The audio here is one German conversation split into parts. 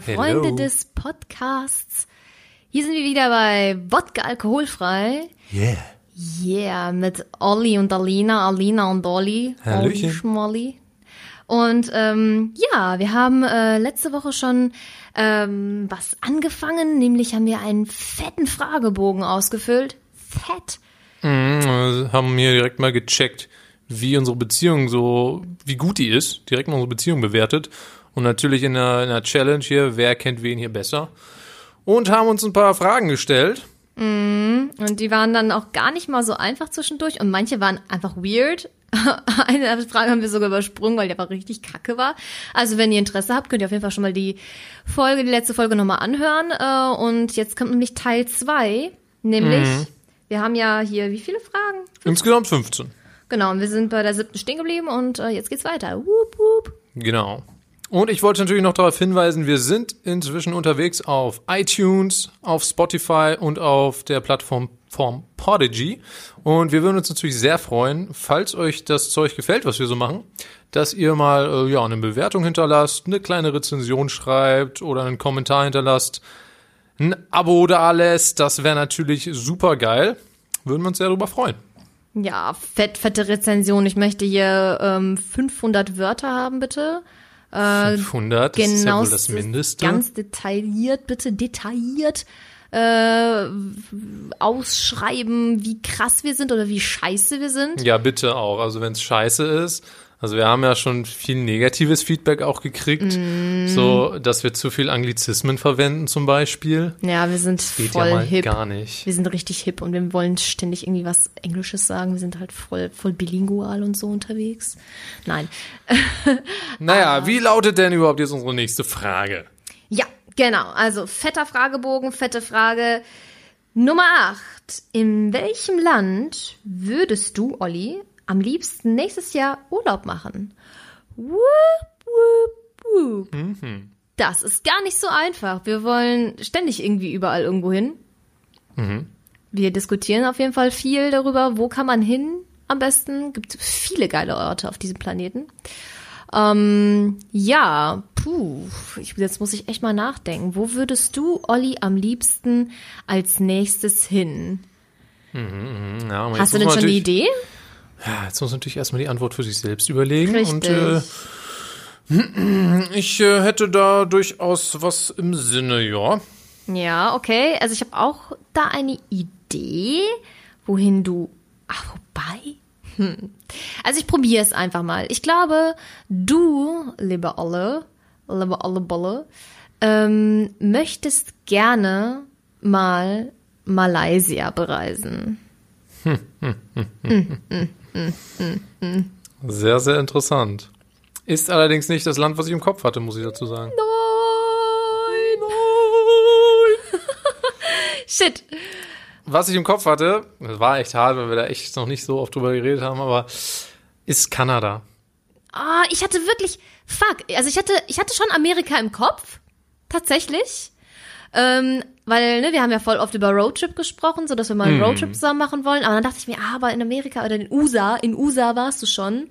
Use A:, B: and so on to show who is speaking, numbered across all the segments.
A: Freunde, Freunde
B: Hello.
A: des Podcasts. Hier sind wir wieder bei Wodka alkoholfrei.
B: Yeah.
A: Yeah, mit Olli und Alina, Alina und Olli.
B: Hallöchen.
A: Olli Schmolli. Und ähm, ja, wir haben äh, letzte Woche schon ähm, was angefangen, nämlich haben wir einen fetten Fragebogen ausgefüllt. Fett.
B: Mhm, also haben hier direkt mal gecheckt, wie unsere Beziehung so, wie gut die ist. Direkt mal unsere Beziehung bewertet. Und natürlich in einer, in einer Challenge hier, wer kennt wen hier besser. Und haben uns ein paar Fragen gestellt.
A: Und die waren dann auch gar nicht mal so einfach zwischendurch und manche waren einfach weird. Eine Frage haben wir sogar übersprungen, weil die einfach richtig kacke war. Also wenn ihr Interesse habt, könnt ihr auf jeden Fall schon mal die Folge, die letzte Folge nochmal anhören. Äh, Und jetzt kommt nämlich Teil zwei, nämlich, wir haben ja hier wie viele Fragen?
B: Insgesamt 15.
A: Genau, und wir sind bei der siebten stehen geblieben und äh, jetzt geht's weiter. Wup, wup.
B: Genau. Und ich wollte natürlich noch darauf hinweisen, wir sind inzwischen unterwegs auf iTunes, auf Spotify und auf der Plattform Form Podigy. Und wir würden uns natürlich sehr freuen, falls euch das Zeug gefällt, was wir so machen, dass ihr mal äh, ja, eine Bewertung hinterlasst, eine kleine Rezension schreibt oder einen Kommentar hinterlasst, ein Abo da lässt. Das wäre natürlich super geil. Würden wir uns sehr darüber freuen.
A: Ja, fett, fette Rezension. Ich möchte hier ähm, 500 Wörter haben, bitte.
B: 500, das ist ja
A: genau
B: wohl das Mindeste.
A: Ganz detailliert, bitte detailliert äh, ausschreiben, wie krass wir sind oder wie scheiße wir sind.
B: Ja, bitte auch. Also wenn es scheiße ist. Also wir haben ja schon viel negatives Feedback auch gekriegt,
A: Mm.
B: so dass wir zu viel Anglizismen verwenden zum Beispiel.
A: Ja, wir sind
B: Geht
A: voll
B: ja mal
A: hip.
B: gar nicht.
A: Wir sind richtig hip und wir wollen ständig irgendwie was Englisches sagen. Wir sind halt voll, voll bilingual und so unterwegs. Nein.
B: Naja, wie lautet denn überhaupt jetzt unsere nächste Frage?
A: Ja, genau. Also fetter Fragebogen, fette Frage. Nummer 8. In welchem Land würdest du, Olli, am liebsten nächstes Jahr Urlaub machen? Wup, wup, wup. Das ist gar nicht so einfach. Wir wollen ständig irgendwie überall irgendwo hin. Wir diskutieren auf jeden Fall viel darüber, wo kann man hin am besten. Gibt viele geile Orte auf diesem Planeten. Ähm, ja, puh, ich, jetzt muss ich echt mal nachdenken. Wo würdest du, Olli, am liebsten als nächstes hin?
B: Ja, aber
A: Hast du denn schon eine Idee?
B: Ja, jetzt muss natürlich erstmal die Antwort für sich selbst überlegen.
A: Richtig.
B: Und äh, ich äh, hätte da durchaus was im Sinne, ja.
A: Ja, okay. Also ich habe auch da eine Idee, wohin du. Ach, wobei. Hm. Also ich probiere es einfach mal. Ich glaube, du, liebe Olle, liebe Olle Bolle, ähm, möchtest gerne mal Malaysia bereisen.
B: Sehr, sehr interessant. Ist allerdings nicht das Land, was ich im Kopf hatte, muss ich dazu sagen.
A: Nein, nein. Shit.
B: Was ich im Kopf hatte, das war echt hart, weil wir da echt noch nicht so oft drüber geredet haben, aber ist Kanada.
A: Ah, ich hatte wirklich, fuck, also ich hatte, ich hatte schon Amerika im Kopf, tatsächlich, ähm, weil, ne, wir haben ja voll oft über Roadtrip gesprochen, so dass wir mal einen Roadtrip zusammen machen wollen, aber dann dachte ich mir, ah, aber in Amerika oder in USA, in USA warst du schon.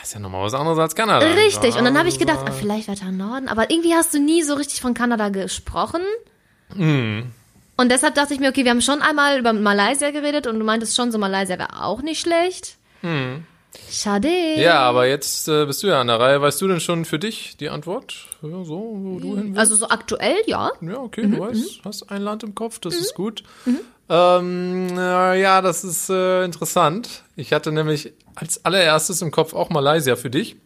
B: Das ist ja nochmal was anderes als Kanada.
A: Richtig, und dann habe ich
B: Also,
A: gedacht, ah, vielleicht weiter Norden, aber irgendwie hast du nie so richtig von Kanada gesprochen. Und deshalb dachte ich mir, okay, wir haben schon einmal über Malaysia geredet und du meintest schon, so Malaysia wäre auch nicht schlecht. Schade.
B: Ja, aber jetzt äh, bist du ja an der Reihe. Weißt du denn schon für dich die Antwort? Ja, so, wo du hin willst?
A: Also so aktuell, ja.
B: Ja, okay, du weißt, hast ein Land im Kopf, das ist gut. Ähm, äh, ja, das ist äh, interessant. Ich hatte nämlich als allererstes im Kopf auch Malaysia für dich.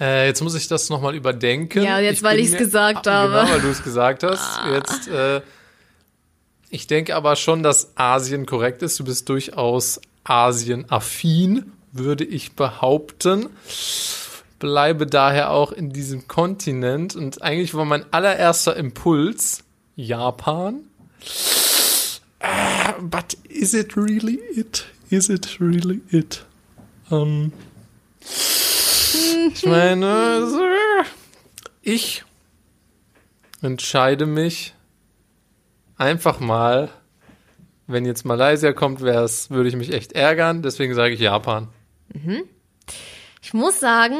B: Äh, jetzt muss ich das nochmal überdenken.
A: Ja, jetzt, weil
B: bin
A: ich's
B: mir-
A: gesagt
B: ah,
A: habe. Ah.
B: Genau, weil du es gesagt hast. Jetzt, äh, ich denke aber schon, dass Asien korrekt ist. Du bist durchaus Asien-affin, würde ich behaupten bleibe daher auch in diesem Kontinent und eigentlich war mein allererster Impuls Japan. Ah, But is it really it? Is it really it? Ähm, ich meine, so, ich entscheide mich einfach mal, wenn jetzt Malaysia kommt, würde ich mich echt ärgern. Deswegen sage ich Japan.
A: Ich muss sagen,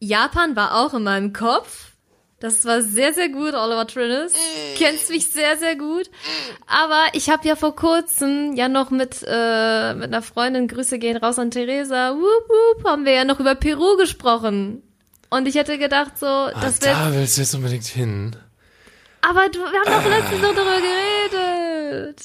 A: Japan war auch in meinem Kopf. Das war sehr, sehr gut, Oliver Trinnes. Kennst mich sehr, sehr gut. Aber ich habe ja vor kurzem ja noch mit, äh, mit einer Freundin, Grüße gehen raus an Theresa, wup, wup, haben wir ja noch über Peru gesprochen. Und ich hätte gedacht so, das
B: ah,
A: wäre...
B: da willst du jetzt unbedingt hin.
A: Aber du, wir haben doch letztens noch darüber geredet.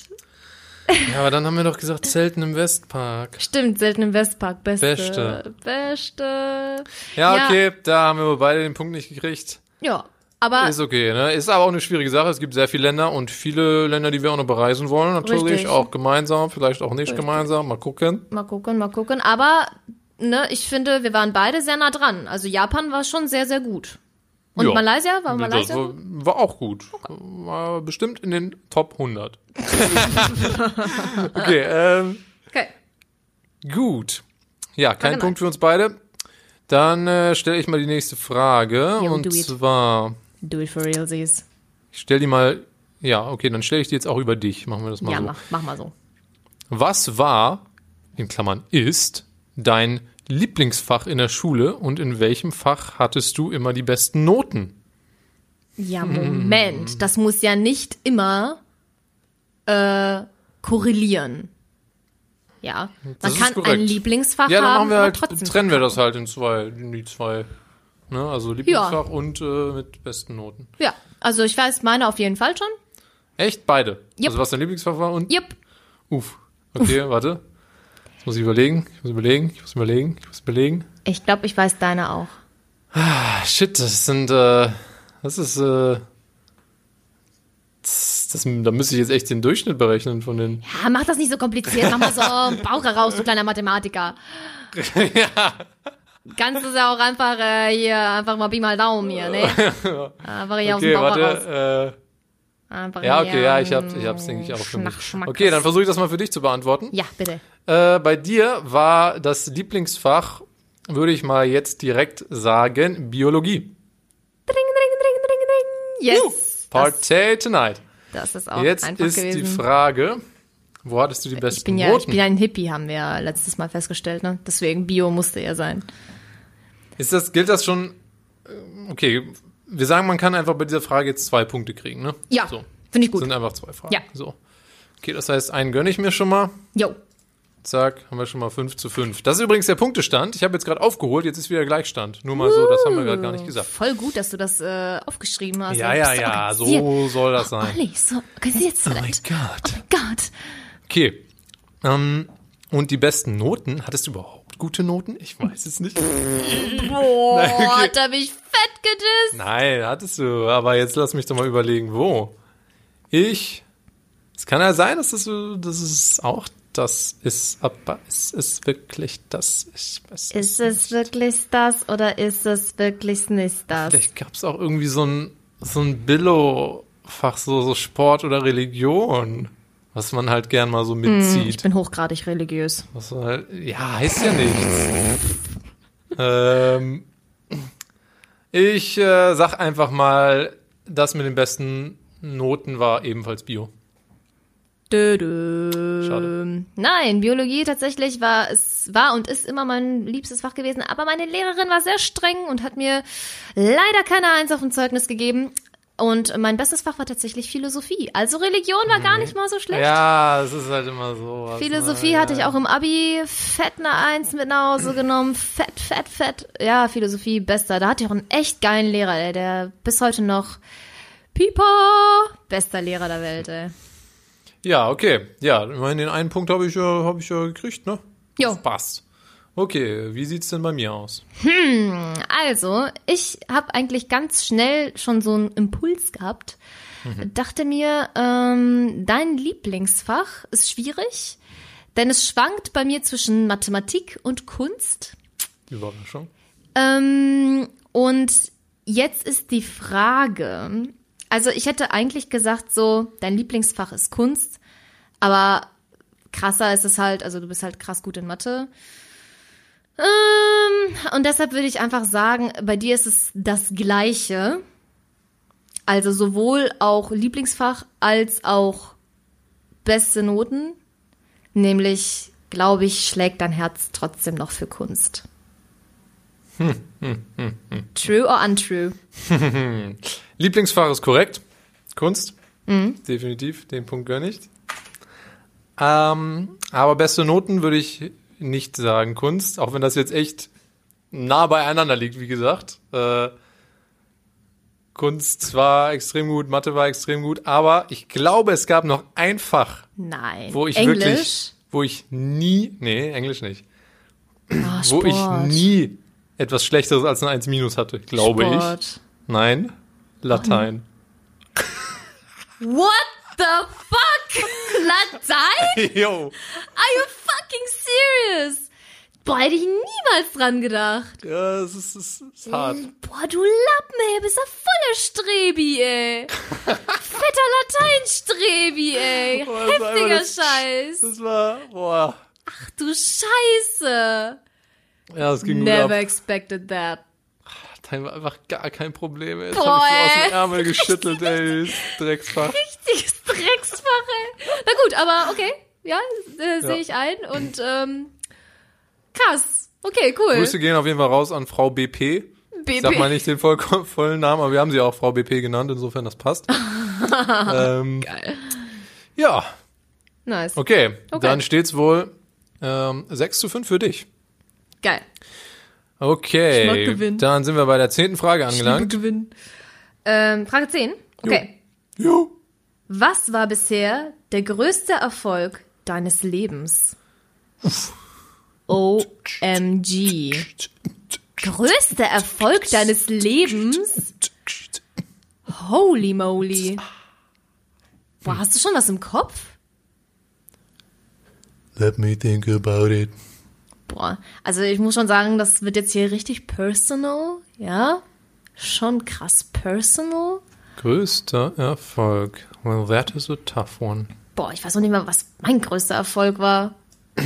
B: Ja, aber dann haben wir doch gesagt, Zelten im Westpark.
A: Stimmt, selten im Westpark. Beste.
B: Beste.
A: Beste.
B: Ja, okay, da haben wir beide den Punkt nicht gekriegt.
A: Ja. Aber
B: Ist okay, ne? Ist aber auch eine schwierige Sache. Es gibt sehr viele Länder und viele Länder, die wir auch noch bereisen wollen, natürlich.
A: Richtig.
B: Auch gemeinsam, vielleicht auch nicht
A: Richtig.
B: gemeinsam. Mal gucken.
A: mal gucken, mal gucken. Aber, ne, ich finde, wir waren beide sehr nah dran. Also Japan war schon sehr, sehr gut. Und
B: Ja.
A: Malaysia? War
B: Das
A: Malaysia?
B: war, war auch gut. War bestimmt in den Top 100. okay, ähm,
A: Okay.
B: gut. Ja, kein
A: mal.
B: Punkt für uns beide. Dann äh, stelle ich mal die nächste Frage.
A: Yo,
B: und
A: do it.
B: zwar,
A: Do it for realsies.
B: ich stelle die mal, ja, okay, dann stelle ich die jetzt auch über dich. Machen wir das mal
A: Ja,
B: so.
A: mach, mach mal so.
B: Was war, in Klammern ist, dein Lieblingsfach in der Schule und in welchem Fach hattest du immer die besten Noten?
A: Ja,
B: Hm.
A: Moment. Das muss ja nicht immer äh, korrelieren. Ja.
B: Das
A: Man
B: ist
A: kann ein Lieblingsfach
B: Ja, dann
A: haben,
B: machen wir halt,
A: trotzdem.
B: trennen wir das halt in zwei, in die zwei. Ne? Also Lieblingsfach und äh, mit besten Noten.
A: Ja, also ich weiß meine auf jeden Fall schon.
B: Echt? Beide?
A: Yep.
B: Also was dein Lieblingsfach war und?
A: Jupp.
B: Uff. Okay, warte. Jetzt muss ich überlegen, ich muss überlegen, ich muss überlegen, ich muss überlegen.
A: Ich glaube, ich weiß deine auch.
B: Ah, shit, das sind, äh, das ist, äh, das, das, da müsste ich jetzt echt den Durchschnitt berechnen von den.
A: Ja, mach das nicht so kompliziert. Mach mal so Bauch heraus, du kleiner Mathematiker.
B: ja.
A: Kannst du ja auch einfach äh, hier, einfach mal Pi mal Daumen hier, ne? Einfach hier aus dem
B: Okay,
A: Bauch heraus.
B: warte,
A: Einfach
B: äh, ja, okay, ja, ich hab's, ich hab's, denke ich, auch
A: schmack,
B: Okay, dann versuche ich das mal für dich zu beantworten.
A: Ja, bitte.
B: Äh, bei dir war das Lieblingsfach, würde ich mal jetzt direkt sagen, Biologie.
A: Dring, dring, dring, dring, dring. Yes. Das,
B: Partay tonight.
A: das ist auch
B: Jetzt
A: einfach
B: ist
A: gewesen.
B: die Frage, wo hattest du die besten
A: ich bin ja,
B: Noten?
A: ich bin ja ein Hippie, haben wir ja letztes Mal festgestellt, ne? Deswegen Bio musste er sein.
B: Ist das, gilt das schon, äh, okay, wir sagen, man kann einfach bei dieser Frage jetzt zwei Punkte kriegen, ne?
A: Ja,
B: So,
A: finde ich gut.
B: sind einfach zwei Fragen.
A: Ja.
B: So. Okay, das heißt, einen gönne ich mir schon mal.
A: Jo.
B: Zack, haben wir schon mal 5 zu 5. Das ist übrigens der Punktestand. Ich habe jetzt gerade aufgeholt, jetzt ist wieder Gleichstand. Nur mal so, das haben wir gerade gar nicht gesagt.
A: Voll gut, dass du das äh, aufgeschrieben hast.
B: Ja, ja, ja, so soll das sein.
A: Olli, so organisiert
B: Oh mein. Gott.
A: Gott.
B: Okay. Ähm, und die besten Noten? Hattest du überhaupt gute Noten? Ich weiß es nicht.
A: Boah,
B: okay.
A: da bin ich fett gedisst.
B: Nein, hattest du. Aber jetzt lass mich doch mal überlegen, wo. Ich. Es kann ja sein, dass das, dass es auch das ist, aber ist es wirklich das? Ich weiß
A: Ist es wirklich das oder ist es wirklich nicht das?
B: Vielleicht gab es auch irgendwie so ein, so ein Billo-Fach, so, so Sport oder Religion, was man halt gern mal so
A: Hm, ich
B: mitzieht.
A: bin hochgradig religiös.
B: Was halt, ja, heißt ja nichts. ähm, ich äh, sag einfach mal, das mit den besten Noten war ebenfalls Bio.
A: Dö, dö.
B: Schade.
A: Nein, Biologie tatsächlich war es war und ist immer mein liebstes Fach gewesen, aber meine Lehrerin war sehr streng und hat mir leider keine Eins auf dem Zeugnis gegeben. Und mein bestes Fach war tatsächlich Philosophie. Also Religion war gar nicht mal so schlecht.
B: Ja, es ist halt immer so.
A: Philosophie
B: ne?
A: hatte ich auch im Abi fett eine Eins mit nach Hause genommen. Fett, fett, fett. Ja, Philosophie, bester. Da hatte ich auch einen echt geilen Lehrer, ey, der bis heute noch Pipa, bester Lehrer der Welt, ey.
B: Ja, okay. Ja, immerhin den einen Punkt habe ich, äh, hab ich ja gekriegt, ne?
A: Jo.
B: Passt. Okay, wie sieht's denn bei mir aus?
A: Also, ich habe eigentlich ganz schnell schon so einen Impuls gehabt. Dachte mir, ähm, dein Lieblingsfach ist schwierig, denn es schwankt bei mir zwischen Mathematik und Kunst.
B: Überraschung.
A: Ähm, und jetzt ist die Frage, also ich hätte eigentlich gesagt, so, dein Lieblingsfach ist Kunst, aber krasser ist es halt, also du bist halt krass gut in Mathe. Ähm, und deshalb würde ich einfach sagen, bei dir ist es das Gleiche. Also sowohl auch Lieblingsfach als auch beste Noten. Nämlich, glaube ich, schlägt dein Herz trotzdem noch für Kunst. True or untrue?
B: Lieblingsfach ist korrekt. Kunst. Definitiv. Den Punkt gönne ich. Ähm, aber beste Noten würde ich nicht sagen Kunst, auch wenn das jetzt echt nah beieinander liegt, wie gesagt. Äh, Kunst war extrem gut, Mathe war extrem gut, aber ich glaube, es gab noch ein Fach,
A: Nein.
B: wo ich
A: Englisch?
B: wirklich, wo ich nie, nee, Englisch nicht,
A: Ah,
B: wo ich nie etwas Schlechteres als eine 1 minus hatte, glaube ich.
A: Sport.
B: Nein, Latein.
A: What the fuck? Latein?
B: Jo.
A: Are you fucking serious? Boah, hätte ich niemals dran gedacht.
B: Ja, es ist, es ist hart.
A: Boah, du Lappen, ey, bist ja voller Strebi, ey. Fetter Lateinstrebi, ey.
B: Boah,
A: Heftiger
B: das-
A: Scheiß.
B: Das war, boah.
A: Ach du Scheiße.
B: Ja, es ging
A: Never expected that.
B: War einfach gar kein Problem, ey. Jetzt
A: Boah,
B: hab ich so aus dem Ärmel geschüttelt, ey. das Drecksfach.
A: Richtiges Drecksfach, ey. Na gut, aber okay. Ja, äh, sehe
B: Ja.
A: ich ein. Und, ähm, krass. Okay, cool.
B: Grüße gehen auf jeden Fall raus an Frau BP. Ich sag mal nicht den voll, vollen Namen, aber wir haben sie auch Frau BP genannt, insofern das passt. ähm,
A: Geil.
B: ja,
A: Nice.
B: okay.
A: Okay.
B: Dann steht's wohl ähm, 6 zu 5 für dich.
A: Geil. Ich
B: Okay, dann sind wir bei der zehnten Frage angelangt.
A: gewinnen. Ähm, Frage 10. Okay.
B: Jo.
A: Was war bisher der größte Erfolg deines Lebens? OMG. Größter Erfolg deines Lebens? Holy moly. Boah, hast du schon was im Kopf?
B: Let me think about it.
A: Boah, also ich muss schon sagen, das wird jetzt hier richtig personal, ja? Schon krass personal.
B: Größter Erfolg. Well, that is a tough one.
A: Boah, ich weiß noch nicht mal, was mein größter Erfolg war.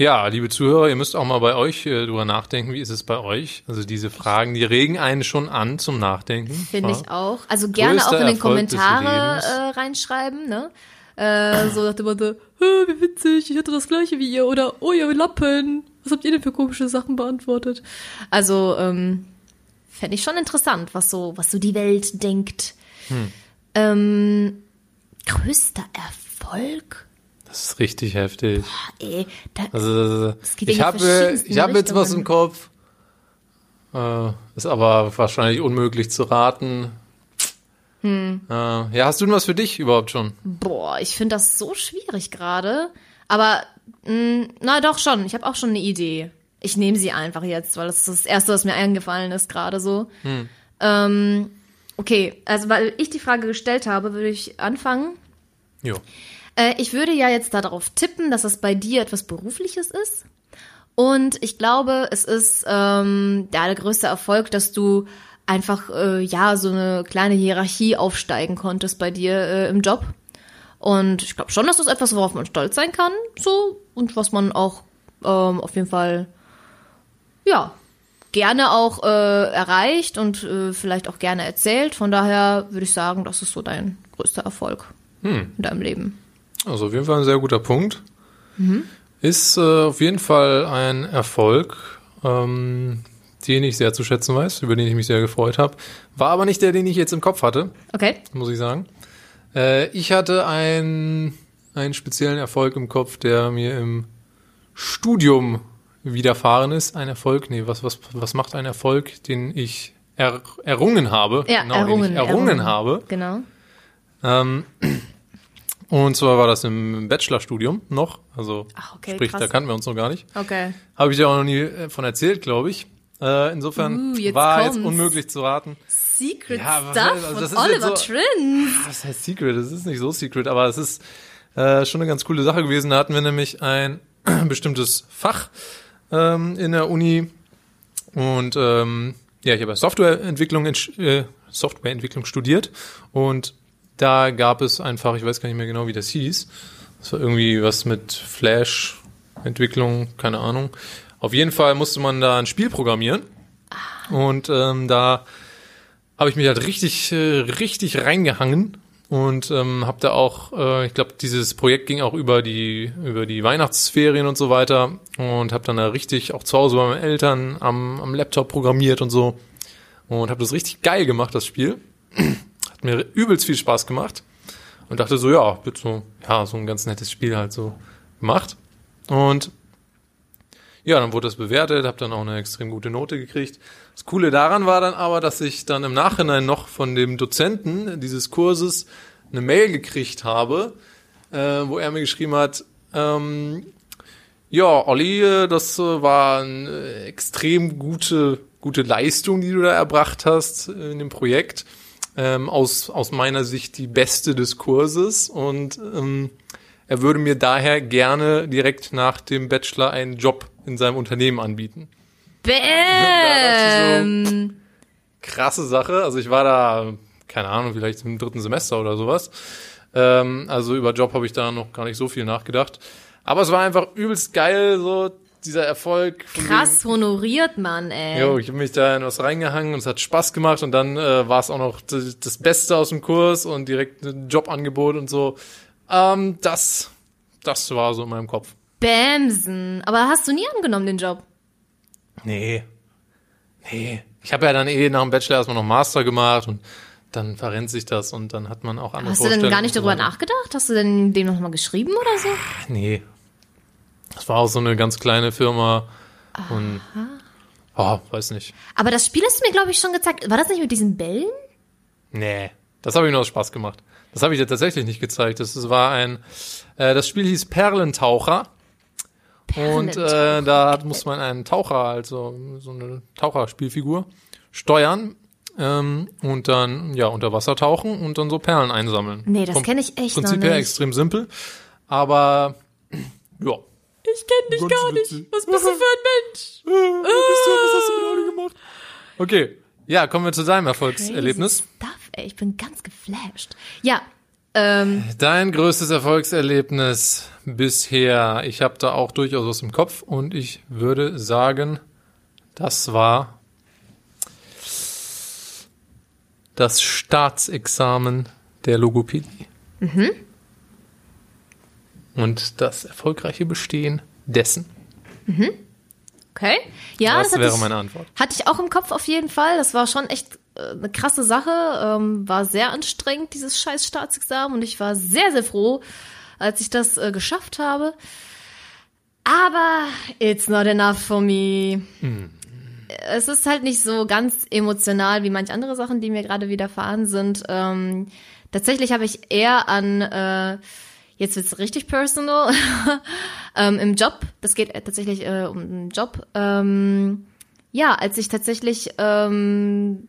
B: Ja, liebe Zuhörer, ihr müsst auch mal bei euch äh, drüber nachdenken. Wie ist es bei euch? Also diese Fragen, die regen einen schon an zum Nachdenken.
A: Finde ich auch. Also gerne
B: Größter
A: auch in den
B: Erfolg
A: Kommentare äh, reinschreiben, ne? Äh, so dem Motto, "Hä, wie witzig, ich hatte das gleiche wie ihr oder oh ihr Lappen, was habt ihr denn für komische Sachen beantwortet? Also, ähm, fände ich schon interessant, was so, was so die Welt denkt.
B: Hm.
A: Ähm, größter Erfolg?
B: Das ist richtig heftig.
A: Ey, da,
B: Also
A: ja
B: ich habe
A: verschiedensten
B: ich habe jetzt was im Kopf. Äh, ist aber wahrscheinlich unmöglich zu raten.
A: Hm.
B: Äh, ja, hast du denn was für dich überhaupt schon?
A: Boah, ich finde das so schwierig gerade. Aber, mh, na doch schon. Ich habe auch schon eine Idee. Ich nehme sie einfach jetzt, weil das ist das Erste, was mir eingefallen ist gerade so. Ähm, okay, also weil ich die Frage gestellt habe, würde ich anfangen.
B: Jo.
A: Äh, ich würde ja jetzt darauf tippen, dass das bei dir etwas Berufliches ist. Und ich glaube, es ist ähm, ja, der größte Erfolg, dass du einfach äh, ja so eine kleine Hierarchie aufsteigen konntest bei dir äh, im Job. Und ich glaube schon, dass das etwas, worauf man stolz sein kann, so und was man auch ähm, auf jeden Fall ja gerne auch äh, erreicht und äh, vielleicht auch gerne erzählt. Von daher würde ich sagen, das ist so dein größter Erfolg in deinem Leben.
B: Also auf jeden Fall ein sehr guter Punkt.
A: Mhm.
B: Ist äh, auf jeden Fall ein Erfolg, ähm, den ich sehr zu schätzen weiß, über den ich mich sehr gefreut habe. War aber nicht der, den ich jetzt im Kopf hatte,
A: Okay.
B: muss ich sagen. Äh, ich hatte einen, einen speziellen Erfolg im Kopf, der mir im Studium widerfahren ist. Ein Erfolg, nee, was, was, was macht ein Erfolg, den ich er, errungen habe?
A: Ja,
B: genau,
A: errungen,
B: den ich errungen
A: errungen.
B: habe.
A: Genau.
B: Ähm, und zwar war das im Bachelorstudium noch. Also
A: Ach, okay,
B: sprich,
A: krass.
B: da kannten wir uns noch gar nicht.
A: Okay.
B: Habe ich ja auch noch nie äh, von erzählt, glaube ich. Äh, insofern
A: Uh, jetzt
B: war jetzt
A: kommt's.
B: unmöglich zu raten.
A: Secret
B: Ja,
A: Stuff
B: also das
A: von
B: ist jetzt
A: Oliver
B: so-
A: Trins.
B: Was heißt Secret? Das ist nicht so Secret, aber es ist äh, schon eine ganz coole Sache gewesen. Da hatten wir nämlich ein bestimmtes Fach ähm, in der Uni und ähm, ja, ich habe Softwareentwicklung, in, äh, Softwareentwicklung studiert und da gab es ein Fach, ich weiß gar nicht mehr genau, wie das hieß. Das war irgendwie was mit Flash-Entwicklung, keine Ahnung. Auf jeden Fall musste man da ein Spiel programmieren und ähm, da habe ich mich halt richtig, äh, richtig reingehangen und ähm, habe da auch, äh, ich glaube, dieses Projekt ging auch über die über die Weihnachtsferien und so weiter und habe dann da richtig auch zu Hause bei meinen Eltern am, am Laptop programmiert und so und habe das richtig geil gemacht, das Spiel. Hat mir übelst viel Spaß gemacht und dachte so, ja, wird so, ja, so ein ganz nettes Spiel halt so gemacht und ja, dann wurde das bewertet, habe dann auch eine extrem gute Note gekriegt. Das Coole daran war dann aber, dass ich dann im Nachhinein noch von dem Dozenten dieses Kurses eine Mail gekriegt habe, äh, wo er mir geschrieben hat, ähm, ja, Olli, äh, das äh, war eine extrem gute, gute Leistung, die du da erbracht hast in dem Projekt. Ähm, aus, aus meiner Sicht die beste des Kurses und ähm, er würde mir daher gerne direkt nach dem Bachelor einen Job in seinem Unternehmen anbieten.
A: Bam!
B: Krasse Sache. Also ich war da, keine Ahnung, vielleicht im dritten Semester oder sowas. Ähm, also über Job habe ich da noch gar nicht so viel nachgedacht. Aber es war einfach übelst geil, so dieser Erfolg.
A: Krass honoriert, Mann, ey.
B: Jo, ich habe mich da in was reingehangen und es hat Spaß gemacht und dann äh, war es auch noch das Beste aus dem Kurs und direkt ein Jobangebot und so. Ähm, das, das war so in meinem Kopf.
A: Bamsen. Aber hast du nie angenommen, den Job?
B: Nee. Nee. Ich habe ja dann eh nach dem Bachelor erstmal noch Master gemacht und dann verrennt sich das und dann hat man auch andere
A: Hast du denn gar nicht darüber nachgedacht? Hast du denn dem nochmal geschrieben oder so?
B: Nee. Das war auch so eine ganz kleine Firma und oh, weiß nicht.
A: Aber das Spiel hast du mir, glaube ich, schon gezeigt. War das nicht mit diesen Bällen?
B: Nee, das habe ich nur aus Spaß gemacht. Das habe ich dir tatsächlich nicht gezeigt. Das war ein, äh, das Spiel hieß Perlentaucher. Und äh, da hat- muss man einen Taucher, also so eine Taucherspielfigur, steuern ähm, und dann ja unter Wasser tauchen und dann so Perlen einsammeln.
A: Nee, das
B: Vom
A: kenn ich echt noch
B: Prinzip her
A: nicht.
B: extrem simpel, aber ja.
A: Ich kenne dich
B: Ganz
A: gar nicht.
B: witzig.
A: Was bist du für ein Mensch?
B: Was, was hast du gerade gemacht? Okay, ja, kommen wir zu deinem Erfolgserlebnis.
A: Crazy Stuff, ey. Ich bin ganz geflasht. Ja, ähm,
B: Dein größtes Erfolgserlebnis bisher. Ich habe da auch durchaus was im Kopf und ich würde sagen, das war das Staatsexamen der Logopädie. Und das erfolgreiche Bestehen dessen.
A: okay. Ja,
B: das
A: das,
B: wäre
A: ich,
B: meine Antwort.
A: hatte ich auch im Kopf auf jeden Fall. Das war schon echt eine krasse Sache. Ähm, war sehr anstrengend, dieses scheiß Staatsexamen. Und ich war sehr, sehr froh, als ich das äh, geschafft habe. Aber it's not enough for me. Es ist halt nicht so ganz emotional wie manch andere Sachen, die mir gerade widerfahren sind. Ähm, tatsächlich habe ich eher an, äh, jetzt wird's richtig personal, ähm, im Job, das geht äh, tatsächlich äh, um einen Job, ähm, ja, als ich tatsächlich ähm,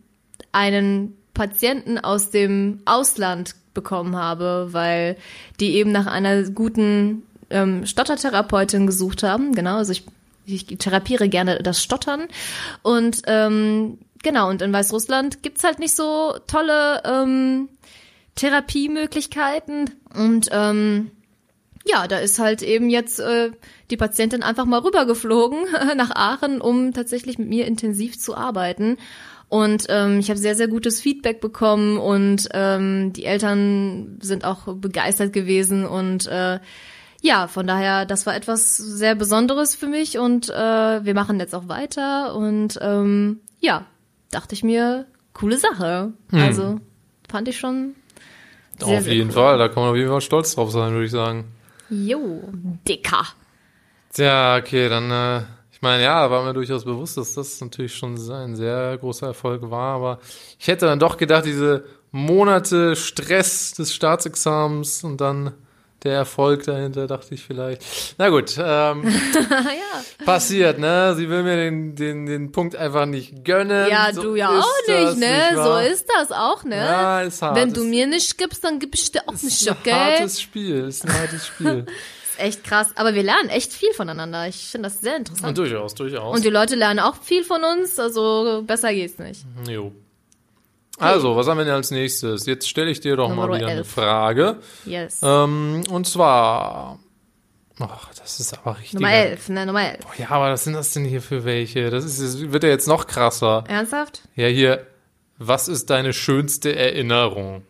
A: einen Patienten aus dem Ausland bekommen habe, weil die eben nach einer guten ähm, Stottertherapeutin gesucht haben. Genau, also ich, ich therapiere gerne das Stottern. Und ähm, genau, und in Weißrussland gibt's halt nicht so tolle ähm, Therapiemöglichkeiten. Und ähm, ja, da ist halt eben jetzt äh, die Patientin einfach mal rübergeflogen nach Aachen, um tatsächlich mit mir intensiv zu arbeiten. Und ähm, ich habe sehr, sehr gutes Feedback bekommen und ähm, die Eltern sind auch begeistert gewesen und äh, ja, von daher, das war etwas sehr Besonderes für mich und äh, wir machen jetzt auch weiter und ähm, ja, dachte ich mir, coole Sache. Also fand ich schon sehr,
B: auf
A: sehr
B: jeden
A: cool.
B: Fall, da kann man auf jeden Fall stolz drauf sein, würde ich sagen.
A: Jo, dicker.
B: Tja, okay, dann, äh, ich meine, ja, war mir durchaus bewusst, dass das natürlich schon ein sehr großer Erfolg war, aber ich hätte dann doch gedacht, diese Monate Stress des Staatsexamens und dann der Erfolg dahinter, dachte ich vielleicht. Na gut, ähm,
A: ja.
B: passiert, ne? Sie will mir den, den, den Punkt einfach nicht gönnen.
A: Ja,
B: So
A: du ja
B: ist
A: auch nicht, ne? so
B: wahr?
A: ist das auch, ne?
B: Ja, ist hart.
A: Wenn du
B: Ist-
A: mir nicht gibst, dann gib ich dir auch
B: ist
A: nicht,
B: ein
A: okay?
B: hartes Spiel, ist ein hartes Spiel.
A: echt krass. Aber wir lernen echt viel voneinander. Ich finde das sehr interessant.
B: Und durchaus, durchaus.
A: Und die Leute lernen auch viel von uns, also besser geht's nicht.
B: Jo. Also, was haben wir denn als nächstes? Jetzt stelle ich dir doch mal
A: Nummer
B: wieder eine
A: elf.
B: Frage.
A: Yes.
B: Ähm, und zwar. Ach, das ist aber richtig.
A: Nummer 11, ne? Nummer 11.
B: Ja, aber was sind das denn hier für welche? Das, ist, das wird ja jetzt noch krasser.
A: Ernsthaft?
B: Ja, hier. Was ist deine schönste Erinnerung?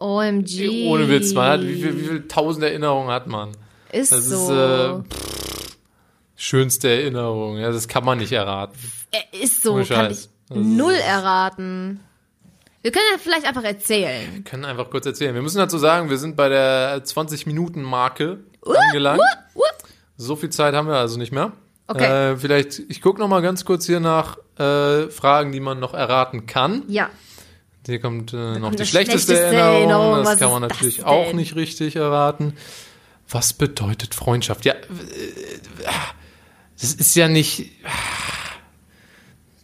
A: OMG.
B: Ohne Witz, man hat, wie viel, wie viel tausend Erinnerungen hat man?
A: Ist
B: Das
A: so.
B: ist äh, pff, schönste Erinnerung. Ja, das kann man nicht erraten.
A: er ist so,
B: Ohne
A: kann
B: Scheiß.
A: ich null erraten. Wir können ja vielleicht einfach erzählen.
B: Wir können einfach kurz erzählen. Wir müssen dazu sagen, wir sind bei der 20-Minuten-Marke angelangt.
A: Wupp.
B: So viel Zeit haben wir also nicht mehr.
A: Okay.
B: Äh, vielleicht, ich gucke noch mal ganz kurz hier nach äh, Fragen, die man noch erraten kann.
A: Ja.
B: Hier kommt äh, noch
A: kommt
B: die schlechteste,
A: schlechteste
B: Erinnerung.
A: Erinnerung.
B: Das
A: Was
B: kann man
A: das
B: natürlich auch nicht richtig erraten. Was bedeutet Freundschaft? Ja, äh, das ist ja nicht.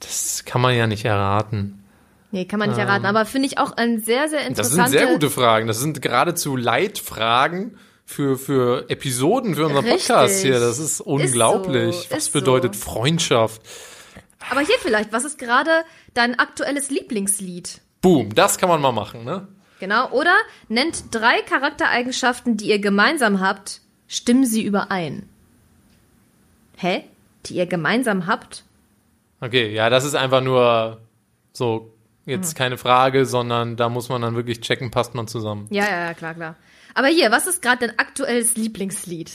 B: Das kann man ja nicht erraten.
A: Nee, kann man nicht erraten. Aber finde ich auch ein sehr, sehr
B: Ähm. Das sind sehr gute Fragen. Das sind geradezu Leitfragen für, für Episoden für unseren
A: Richtig.
B: Podcast hier. Das ist unglaublich.
A: so,
B: Was
A: ist
B: bedeutet
A: so.
B: Freundschaft?
A: Aber hier vielleicht, was ist gerade dein aktuelles Lieblingslied?
B: Boom, das kann man mal machen, ne?
A: Genau. Oder nennt drei Charaktereigenschaften, die ihr gemeinsam habt, stimmen sie überein. Hä? Die ihr gemeinsam habt?
B: Okay, ja, das ist einfach nur so
A: Hm.
B: jetzt keine Frage, sondern da muss man dann wirklich checken, passt man zusammen.
A: Ja, ja, ja, klar, klar. Aber hier, was ist gerade dein aktuelles Lieblingslied?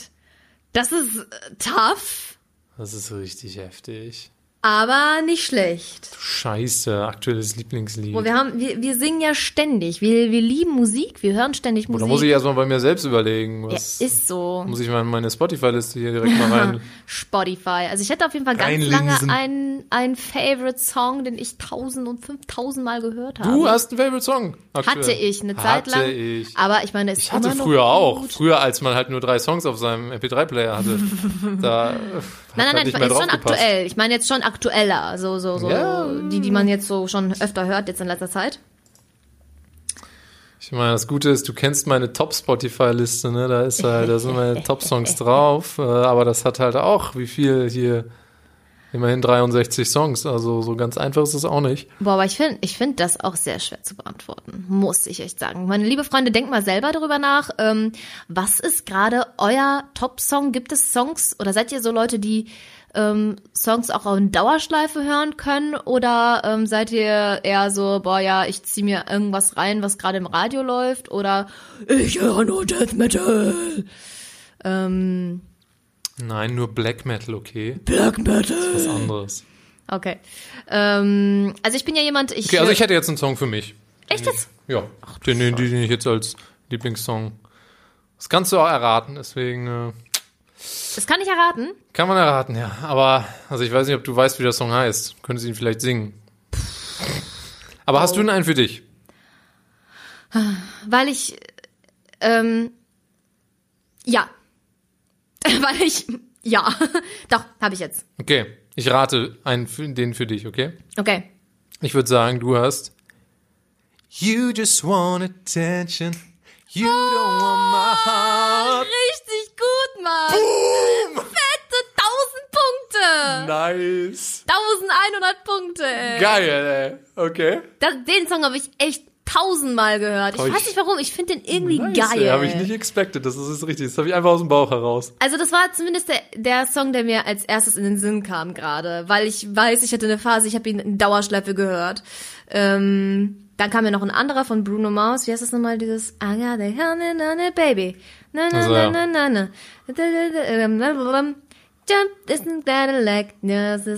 A: Das ist äh, tough,
B: Das ist richtig heftig.
A: Aber nicht schlecht.
B: Scheiße, aktuelles Lieblingslied.
A: Boah, wir, haben, wir, wir singen ja ständig. Wir, wir lieben Musik, wir hören ständig
B: Boah,
A: Musik.
B: da muss ich erstmal bei mir selbst überlegen.
A: ja,
B: Was
A: ist so.
B: muss ich mal in meine Spotify-Liste hier direkt mal rein?
A: Spotify. Also ich hätte auf jeden Fall ganz lange einen, einen Favorite-Song, den ich tausend und fünftausend Mal gehört habe.
B: Du hast einen Favorite Song. Aktuell.
A: Hatte ich eine Zeit lang.
B: Hatte ich.
A: Aber ich meine, es
B: Ich hatte früher auch. Früher, als man halt nur drei Songs auf seinem MP3-Player hatte. da
A: Nein,
B: halt
A: nein, nein,
B: mehr
A: meine jetzt schon aktuell. Ich meine jetzt schon aktueller. So, so, so.
B: Ja.
A: Die, die man jetzt so schon öfter hört, jetzt in letzter Zeit.
B: Ich meine, das Gute ist, du kennst meine Top-Spotify-Liste, ne? Da ist halt, da sind meine Top-Songs drauf. Äh, aber das hat halt auch, wie viel hier? Immerhin 63 Songs. Also so ganz einfach ist es auch nicht.
A: Boah, aber ich finde ich find das auch sehr schwer zu beantworten. Muss ich echt sagen. Meine liebe Freunde, denkt mal selber darüber nach. Ähm, was ist gerade euer Top-Song? Gibt es Songs oder seid ihr so Leute, die ähm, Songs auch in Dauerschleife hören können? Oder ähm, seid ihr eher so, boah, ja, ich zieh mir irgendwas rein, was gerade im Radio läuft? Oder ich höre nur Death Metal. Ähm,
B: Nein, nur Black Metal, okay?
A: Black Metal.
B: Was anderes.
A: Okay. Ähm, also ich bin ja jemand, ich.
B: Okay, also ich hätte jetzt einen Song für mich.
A: Echt jetzt?
B: Ja, den, den, den ich jetzt als Lieblingssong. Das kannst du auch erraten, deswegen äh,
A: Das kann ich erraten.
B: kann man erraten, ja. Aber, also ich weiß nicht, ob du weißt, wie der Song heißt. Könntest ihn vielleicht singen. Aber hast du denn einen für dich?
A: Weil ich, ähm, ja. Weil ich, ja. Doch, habe ich jetzt.
B: Okay, ich rate einen den für dich, okay?
A: Okay.
B: Ich würde sagen, du hast You just want attention. You don't want my heart.
A: Richtig gut, Mann. Fette 1000 Punkte.
B: Nice.
A: 1100 Punkte, ey.
B: Geil, ey. Okay.
A: Das, den Song habe ich echt tausendmal gehört. Ich
B: ich-
A: weiß nicht warum, ich finde den irgendwie
B: Nice,
A: geil.
B: Habe ich nicht expected, das ist, ist richtig. Das habe ich einfach aus dem Bauch heraus.
A: Also das war zumindest der, der Song, der mir als erstes in den Sinn kam gerade, weil ich weiß, ich hatte eine Phase, ich habe ihn in Dauerschleife gehört. Ähm, dann kam mir noch ein anderer von Bruno Mars. Wie heißt das nochmal? Dieses I got the honey, honey, baby. Na, na,
B: Also,
A: na,
B: ja.
A: na, na, na. Ähm. Jump, a this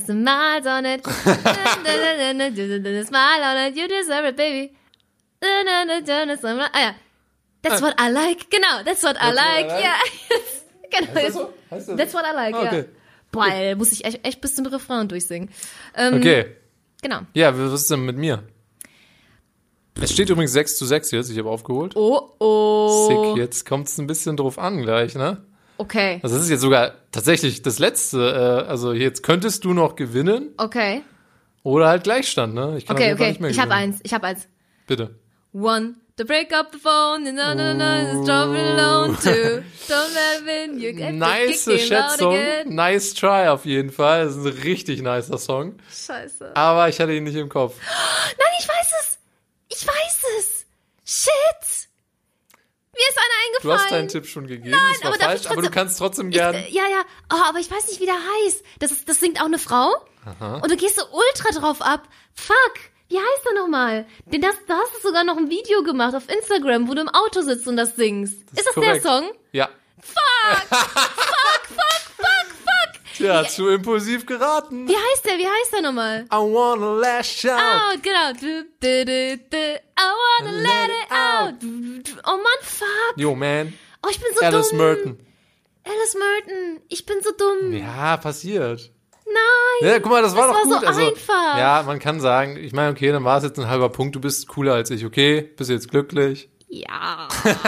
A: is a miles on it. Smile on it, you deserve it, baby. Ah ja. That's what I like. Genau, that's what I
B: That's what I
A: like.
B: like?
A: Ja. genau.
B: das so? Heißt das
A: That's what I like,
B: Ah, okay.
A: ja. Boah, ey, muss ich echt, echt bis zum Refrain durchsingen. Ähm,
B: Okay.
A: Genau.
B: Ja, was ist denn mit mir? Es steht übrigens 6 zu 6 jetzt, ich habe aufgeholt.
A: Oh, oh.
B: Sick, jetzt kommt es ein bisschen drauf an gleich, ne?
A: Okay,
B: Also das ist jetzt sogar tatsächlich das letzte. Äh, also jetzt könntest du noch gewinnen
A: okay.
B: oder halt Gleichstand, ne? Ich kann
A: Okay, okay.
B: nicht mehr
A: Ich habe eins, ich habe eins.
B: Bitte.
A: One, to break up the phone, no, no, no, it's trouble alone. Two, don't let win, you get
B: Nice Schätzung.
A: again.
B: Nice try auf jeden Fall. Das ist ein richtig nicer Song.
A: Scheiße.
B: Aber ich hatte ihn nicht im Kopf.
A: Nein, ich weiß es. Ich weiß es. Shit. Mir ist einer
B: Du
A: eingefallen.
B: hast deinen Tipp schon gegeben. das war
A: aber
B: falsch, aber du kannst trotzdem
A: Ich,
B: gern.
A: äh, ja, ja. Oh, aber ich weiß nicht, wie der heißt. Das, ist, das singt auch eine Frau. Und du gehst so ultra drauf ab. Fuck. Wie heißt er nochmal? Den das, da hast du sogar noch ein Video gemacht auf Instagram, wo du im Auto sitzt und das singst. ist das
B: korrekt.
A: der Song?
B: Ja.
A: Fuck! fuck, fuck, fuck, fuck!
B: Tja, zu impulsiv geraten.
A: Wie heißt der? Wie heißt der nochmal?
B: I wanna lash out.
A: Out, genau. Du, du, du, du. I wanna let it out. Du. Oh Mann, fuck.
B: Yo, man.
A: Oh, ich bin so
B: Alice
A: dumm.
B: Merton.
A: Alice Merton. Ich bin so dumm.
B: Ja, passiert.
A: Nein.
B: Ja, guck mal, das war
A: Das
B: doch
A: war
B: gut.
A: so
B: also,
A: einfach.
B: Ja, man kann sagen, ich meine, okay, dann war es jetzt ein halber Punkt, du bist cooler als ich, okay? Bist jetzt glücklich?
A: Ja.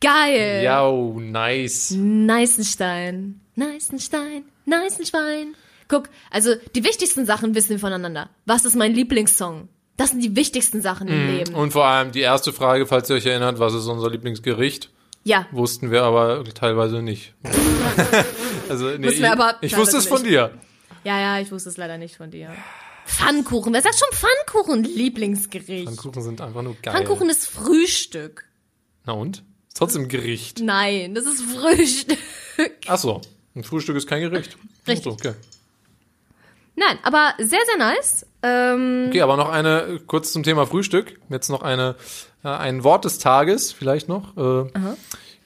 A: Geil.
B: Ja, nice.
A: Neißenstein. Neißenstein. Neißenschwein. Guck, also die wichtigsten Sachen wissen wir voneinander. Was ist mein Lieblingssong? Das sind die wichtigsten Sachen im Leben.
B: Und vor allem die erste Frage, falls ihr euch erinnert, was ist unser Lieblingsgericht?
A: Ja.
B: Wussten wir aber teilweise nicht. also, nee, ich,
A: aber
B: ich wusste es von
A: nicht.
B: dir.
A: Ja, ja, ich wusste es leider nicht von dir. Pfannkuchen. Wer sagt schon Pfannkuchen? Lieblingsgericht.
B: Pfannkuchen sind einfach nur geil.
A: Pfannkuchen ist Frühstück.
B: Na und? Ist trotzdem Gericht.
A: Nein, das ist Frühstück.
B: Ach so, ein Frühstück ist kein Gericht.
A: Richtig.
B: So, okay.
A: Nein, aber sehr, sehr nice. Ähm,
B: Okay, aber noch eine, kurz zum Thema Frühstück. Jetzt noch eine, äh, ein Wort des Tages, vielleicht noch. Äh,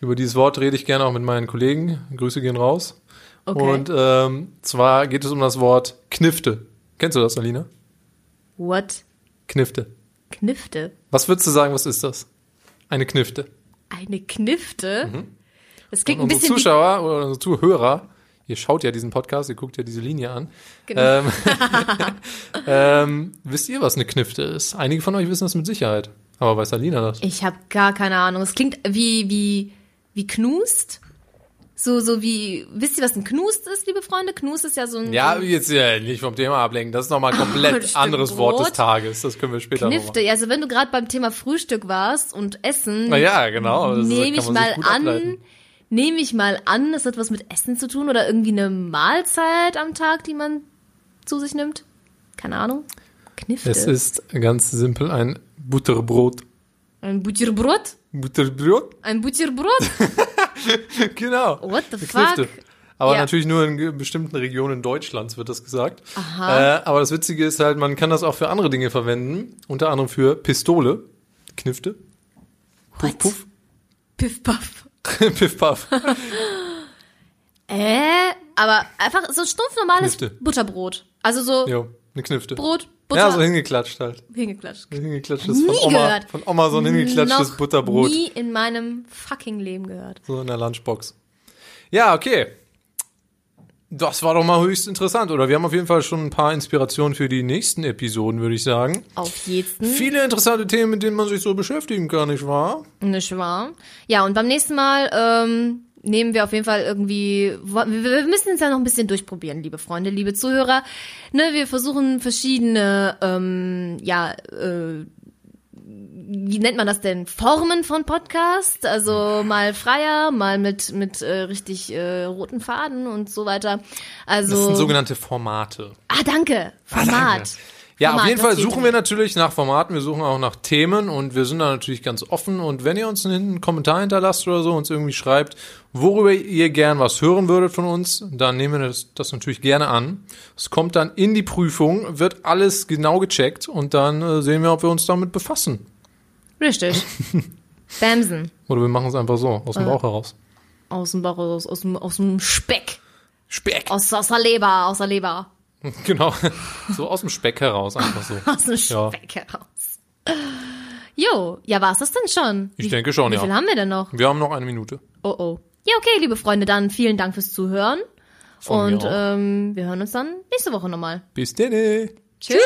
B: über dieses Wort rede ich gerne auch mit meinen Kollegen. Grüße gehen raus.
A: Okay.
B: Und ähm, zwar geht es um das Wort Knifte. Kennst du das, Alina?
A: what?
B: Knifte.
A: Knifte.
B: Was würdest du sagen, was ist das? Eine Knifte.
A: Eine Knifte? Das klingt ein bisschen wie
B: Zuschauer oder unsere Zuhörer, ihr schaut ja diesen Podcast, ihr guckt ja diese Linie an.
A: Genau.
B: Ähm, ähm, wisst ihr, was eine Knifte ist? Einige von euch wissen das mit Sicherheit. Aber weiß Alina das?
A: Ich habe gar keine Ahnung. Es klingt wie wie wie Knust. So so wie wisst ihr was ein Knust ist, liebe Freunde? Knust ist ja so ein
B: Ja, jetzt ja, nicht vom Thema ablenken. Das ist nochmal ein komplett
A: Stück
B: anderes Wort des
A: Brot.
B: Tages. Das können wir später.
A: Knifte. Ja, Also wenn du gerade beim Thema Frühstück warst und Essen,
B: Na ja, genau.
A: Nehme ich mal an,
B: ableiten.
A: nehme ich mal an, es hat was mit Essen zu tun oder irgendwie eine Mahlzeit am Tag, die man zu sich nimmt. Keine Ahnung. Knifte.
B: Es ist ganz simpel ein Butterbrot.
A: ein Butterbrot.
B: Butterbrot?
A: Ein Butterbrot.
B: Genau.
A: What the
B: Eine
A: fuck?
B: Aber
A: Ja.
B: natürlich nur in bestimmten Regionen Deutschlands wird das gesagt. Aha. Äh, aber das Witzige ist halt, man kann das auch für andere Dinge verwenden. Unter anderem für Pistole, Knifte, Puff
A: What?
B: Puff,
A: Piff Puff.
B: Piff Puff.
A: Äh, aber einfach so stumpf normales
B: Knifte.
A: Butterbrot. Also so
B: Jo, eine Knifte.
A: Brot, Butter,
B: Ja, so hingeklatscht halt.
A: hingeklatscht.
B: Hingeklatschtes
A: Nie
B: von Oma.
A: gehört.
B: Von Oma so ein hingeklatschtes
A: Noch
B: Butterbrot.
A: Nie in meinem fucking Leben gehört.
B: So in der Lunchbox. Ja, okay. Das war doch mal höchst interessant, oder? Wir haben auf jeden Fall schon ein paar Inspirationen für die nächsten Episoden, würde ich sagen.
A: Auf jeden.
B: Viele interessante Themen, mit denen man sich so beschäftigen kann, nicht wahr?
A: Nicht wahr? Ja, und beim nächsten Mal ähm, nehmen wir auf jeden Fall irgendwie. Wir, müssen es ja noch ein bisschen durchprobieren, liebe Freunde, liebe Zuhörer. Ne, wir versuchen verschiedene, ähm, ja, äh, wie nennt man das denn? Formen von Podcast. Also mal freier, mal mit mit äh, richtig äh, roten Faden und so weiter. Also.
B: Das sind sogenannte Formate.
A: ah, danke. Format.
B: danke. Ja,
A: Format,
B: auf jeden
A: das
B: Fall suchen wir natürlich nach Formaten, wir suchen auch nach Themen und wir sind da natürlich ganz offen. Und wenn ihr uns einen Kommentar hinterlasst oder so, uns irgendwie schreibt, worüber ihr gern was hören würdet von uns, dann nehmen wir das, das natürlich gerne an. Es kommt dann in die Prüfung, wird alles genau gecheckt und dann äh, sehen wir, ob wir uns damit befassen.
A: Richtig. Bamsen.
B: Oder wir machen es einfach so, aus dem Bauch heraus.
A: Aus dem Bauch, aus, aus, dem, aus dem Speck.
B: Speck.
A: Aus, aus der Leber, aus der Leber.
B: Genau. So aus dem Speck heraus, einfach so.
A: Aus dem
B: Ja.
A: Speck heraus. Jo, ja, war's das denn schon?
B: Ich denke schon,
A: Wie
B: ja.
A: viel haben wir denn noch?
B: Wir haben noch eine Minute.
A: Oh oh. Ja, okay, liebe Freunde, dann vielen Dank fürs Zuhören.
B: Von
A: Und ähm, wir hören uns dann nächste Woche nochmal.
B: Bis dann.
A: Tschüss.